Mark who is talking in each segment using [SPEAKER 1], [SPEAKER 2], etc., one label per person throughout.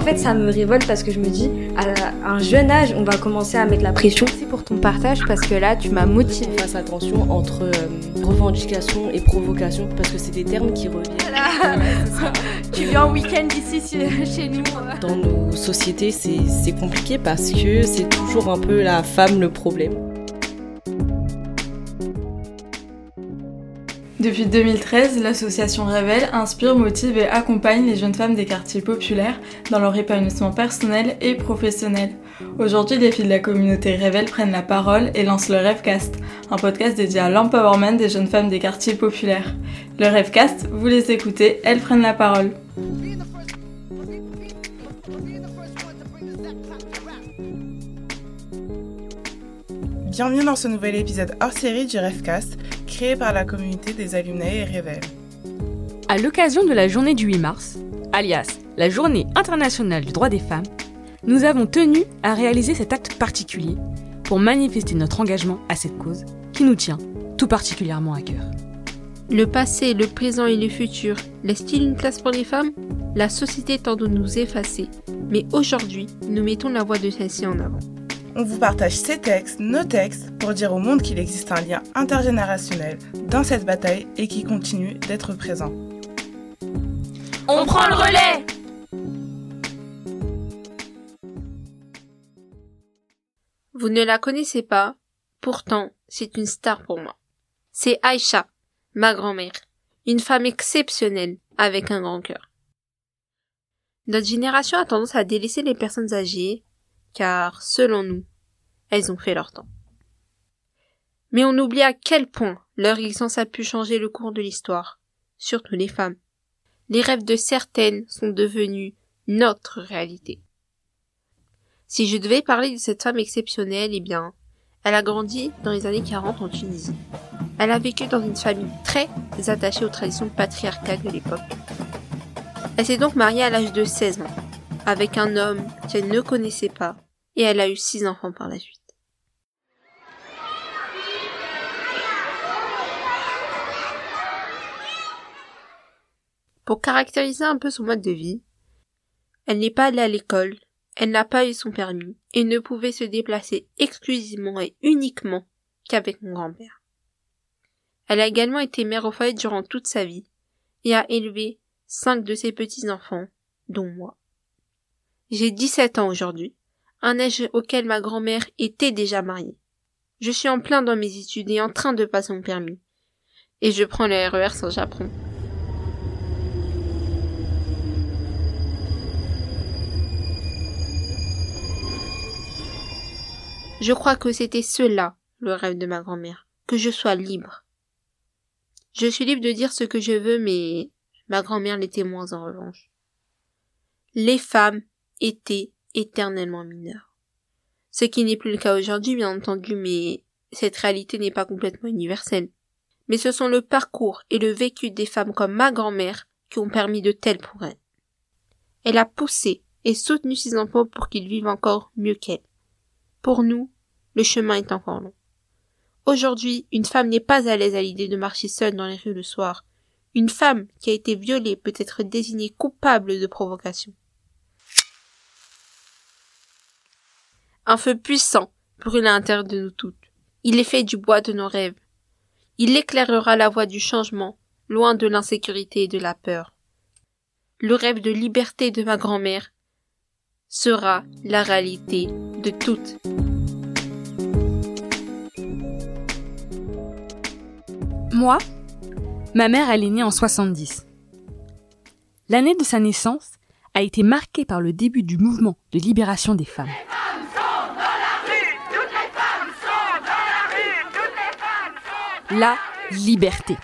[SPEAKER 1] En fait, ça me révolte parce que je me dis, à un jeune âge, on va commencer à mettre la pression.
[SPEAKER 2] Merci pour ton partage parce que là, tu m'as motivé.
[SPEAKER 3] Fasse attention entre euh, revendication et provocation parce que c'est des termes qui reviennent.
[SPEAKER 2] tu viens en week-end ici chez nous.
[SPEAKER 3] Dans nos sociétés, c'est compliqué parce que c'est toujours un peu la femme le problème.
[SPEAKER 4] Depuis 2013, l'association Révèle inspire, motive et accompagne les jeunes femmes des quartiers populaires dans leur épanouissement personnel et professionnel. Aujourd'hui, les filles de la communauté Révèle prennent la parole et lancent le Rêvecast, un podcast dédié à l'empowerment des jeunes femmes des quartiers populaires. Le Rêvecast, vous les écoutez, elles prennent la parole.
[SPEAKER 5] Bienvenue dans ce nouvel épisode hors série du Rêvecast créé par la communauté des alumni et Révèle.
[SPEAKER 6] À l'occasion de la journée du 8 mars, alias la journée internationale du droit des femmes, nous avons tenu à réaliser cet acte particulier pour manifester notre engagement à cette cause qui nous tient tout particulièrement à cœur.
[SPEAKER 2] Le passé, le présent et le futur laissent-ils une place pour les femmes? La société tend de nous effacer, mais aujourd'hui, nous mettons la voix de celle-ci en avant.
[SPEAKER 5] On vous partage ces textes, nos textes, pour dire au monde qu'il existe un lien intergénérationnel dans cette bataille et qui continue d'être présent.
[SPEAKER 2] On prend le relais Vous ne la connaissez pas, pourtant c'est une star pour moi. C'est Aïcha, ma grand-mère, une femme exceptionnelle avec un grand cœur. Notre génération a tendance à délaisser les personnes âgées, car, selon nous, elles ont fait leur temps. Mais on oublie à quel point leur existence a pu changer le cours de l'histoire, surtout les femmes. Les rêves de certaines sont devenus notre réalité. Si je devais parler de cette femme exceptionnelle, eh bien, elle a grandi dans les années 40 en Tunisie. Elle a vécu dans une famille très attachée aux traditions patriarcales de l'époque. Elle s'est donc mariée à l'âge de 16 ans, avec un homme qu'elle ne connaissait pas, et elle a eu six enfants par la suite. Pour caractériser un peu son mode de vie, elle n'est pas allée à l'école, elle n'a pas eu son permis et ne pouvait se déplacer exclusivement et uniquement qu'avec mon grand-père. Elle a également été mère au foyer durant toute sa vie et a élevé cinq de ses petits-enfants, dont moi. J'ai 17 ans aujourd'hui, un âge auquel ma grand-mère était déjà mariée. Je suis en plein dans mes études et en train de passer mon permis. Et je prends le RER sans Je crois que c'était cela, le rêve de ma grand-mère, que je sois libre. Je suis libre de dire ce que je veux, mais ma grand-mère l'était moins en revanche. Les femmes étaient éternellement mineures. Ce qui n'est plus le cas aujourd'hui, bien entendu, mais cette réalité n'est pas complètement universelle. Mais ce sont le parcours et le vécu des femmes comme ma grand-mère qui ont permis de tels progrès. Elle a poussé et soutenu ses enfants pour qu'ils vivent encore mieux qu'elle. Pour nous, le chemin est encore long. Aujourd'hui, une femme n'est pas à l'aise à l'idée de marcher seule dans les rues le soir. Une femme qui a été violée peut être désignée coupable de provocation. Un feu puissant brûle à l'intérieur de nous toutes. Il est fait du bois de nos rêves. Il éclairera la voie du changement, loin de l'insécurité et de la peur. Le rêve de liberté de ma grand-mère sera la réalité de toutes.
[SPEAKER 6] Moi, ma mère, elle est née en 70. L'année de sa naissance a été marquée par le début du mouvement de libération des femmes. La liberté.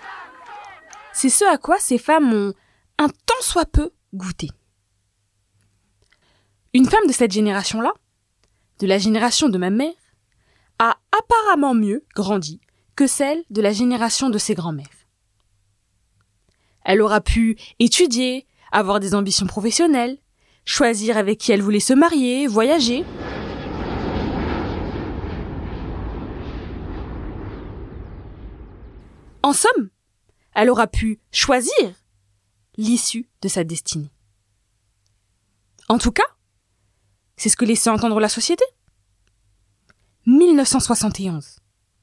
[SPEAKER 6] C'est ce à quoi ces femmes ont un tant soit peu goûté. Une femme de cette génération-là, de la génération de ma mère, a apparemment mieux grandi que celle de la génération de ses grands-mères. Elle aura pu étudier, avoir des ambitions professionnelles, choisir avec qui elle voulait se marier, voyager. En somme, elle aura pu choisir l'issue de sa destinée. En tout cas, c'est ce que laissait entendre la société. 1971.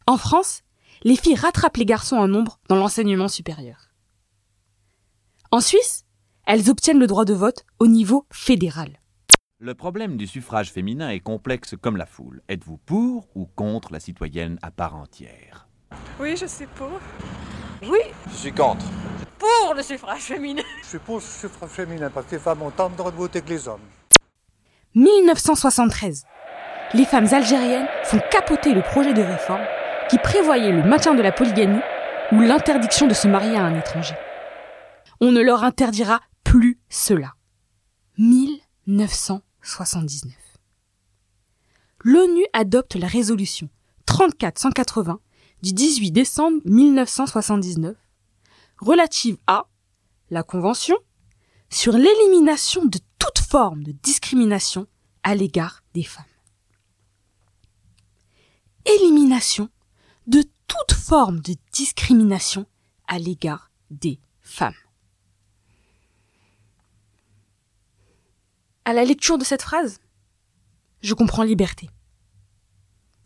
[SPEAKER 6] En France, les filles rattrapent les garçons en nombre dans l'enseignement supérieur. En Suisse, elles obtiennent le droit de vote au niveau fédéral.
[SPEAKER 7] Le problème du suffrage féminin est complexe comme la foule. Êtes-vous pour ou contre la citoyenne à part entière?
[SPEAKER 8] Oui, je suis pour.
[SPEAKER 9] Oui,
[SPEAKER 10] Je suis contre.
[SPEAKER 9] pour le suffrage féminin.
[SPEAKER 11] Je suis pour le suffrage féminin parce que les femmes ont tant de droits de voter que les hommes.
[SPEAKER 6] 1973. Les femmes algériennes font capoter le projet de réforme qui prévoyait le maintien de la polygamie ou l'interdiction de se marier à un étranger. On ne leur interdira plus cela. 1979. L'ONU adopte la résolution 34-180 du 18 décembre 1979 relative à la Convention sur l'élimination de toute forme de discrimination à l'égard des femmes. Élimination de toute forme de discrimination à l'égard des femmes. À la lecture de cette phrase, je comprends liberté.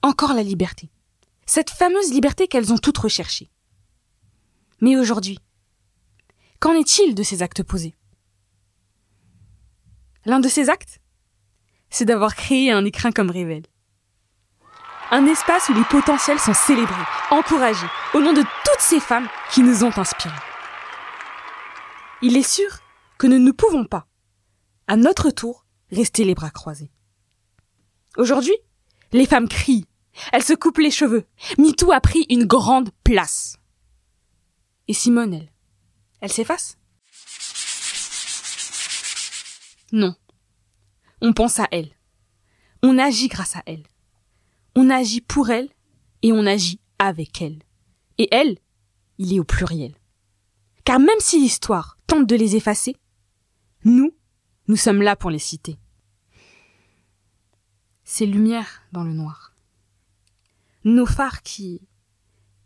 [SPEAKER 6] Encore la liberté. Cette fameuse liberté qu'elles ont toutes recherchée. Mais aujourd'hui, qu'en est-il de ces actes posés? L'un de ces actes, c'est d'avoir créé un écrin comme Révèle. Un espace où les potentiels sont célébrés, encouragés, au nom de toutes ces femmes qui nous ont inspirés. Il est sûr que nous ne pouvons pas, à notre tour, rester les bras croisés. Aujourd'hui, les femmes crient, elles se coupent les cheveux. MeToo a pris une grande place. Et Simone, elle, elle s'efface Non. On pense à elle. On agit grâce à elle. On agit pour elle et on agit avec elle. Et elle, il est au pluriel. Car même si l'histoire tente de les effacer, nous, nous sommes là pour les citer. Ces lumières dans le noir. Nos phares qui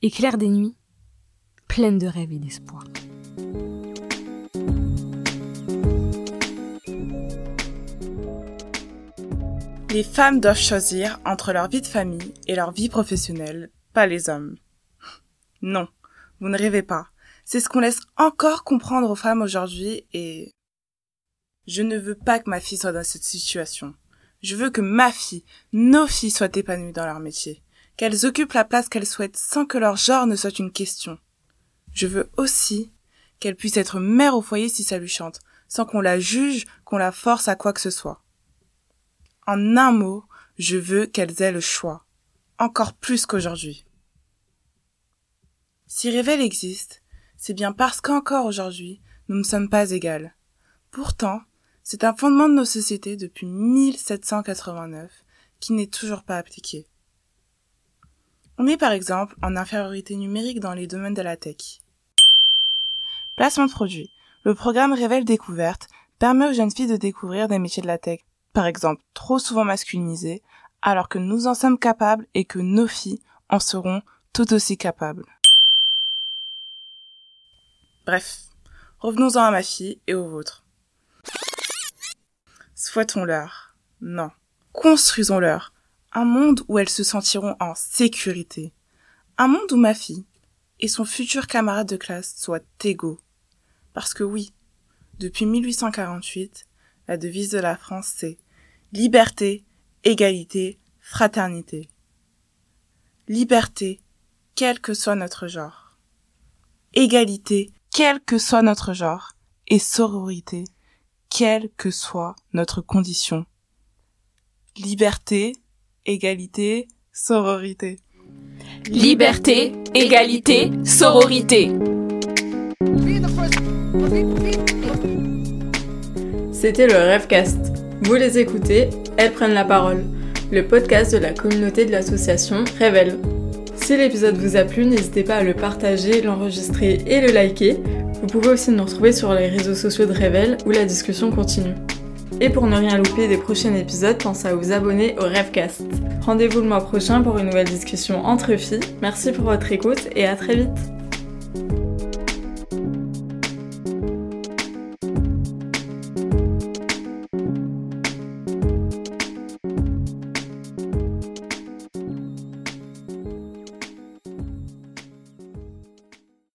[SPEAKER 6] éclairent des nuits pleines de rêves et d'espoir.
[SPEAKER 5] Les femmes doivent choisir entre leur vie de famille et leur vie professionnelle, pas les hommes. Non, vous ne rêvez pas. C'est ce qu'on laisse encore comprendre aux femmes aujourd'hui et je ne veux pas que ma fille soit dans cette situation. Je veux que ma fille, nos filles soient épanouies dans leur métier, qu'elles occupent la place qu'elles souhaitent sans que leur genre ne soit une question. Je veux aussi qu'elle puisse être mère au foyer si ça lui chante, sans qu'on la juge, qu'on la force à quoi que ce soit. En un mot, je veux qu'elles aient le choix, encore plus qu'aujourd'hui. Si Révèle existe, c'est bien parce qu'encore aujourd'hui, nous ne sommes pas égales. Pourtant, c'est un fondement de nos sociétés depuis 1789 qui n'est toujours pas appliqué. On est par exemple en infériorité numérique dans les domaines de la tech. Placement de produits. Le programme Révèle Découverte permet aux jeunes filles de découvrir des métiers de la tech, par exemple trop souvent masculinisés, alors que nous en sommes capables et que nos filles en seront tout aussi capables. Bref, revenons-en à ma fille et aux vôtres. Souhaitons-leur, non, construisons-leur un monde où elles se sentiront en sécurité, un monde où ma fille et son futur camarade de classe soient égaux. Parce que oui, depuis 1848, la devise de la France c'est liberté, égalité, fraternité. Liberté, quel que soit notre genre. Égalité, quel que soit notre genre. Et sororité, quelle que soit notre condition. Liberté, égalité, sororité.
[SPEAKER 2] Liberté, égalité, sororité.
[SPEAKER 4] C'était le Rêvecast. Vous les écoutez, elles prennent la parole. Le podcast de la communauté de l'association Révèle. Si l'épisode vous a plu, n'hésitez pas à le partager, l'enregistrer et le liker. Vous pouvez aussi nous retrouver sur les réseaux sociaux de Révèle où la discussion continue. Et pour ne rien louper des prochains épisodes, pensez à vous abonner au Rêvecast. Rendez-vous le mois prochain pour une nouvelle discussion entre filles. Merci pour votre écoute et à très vite.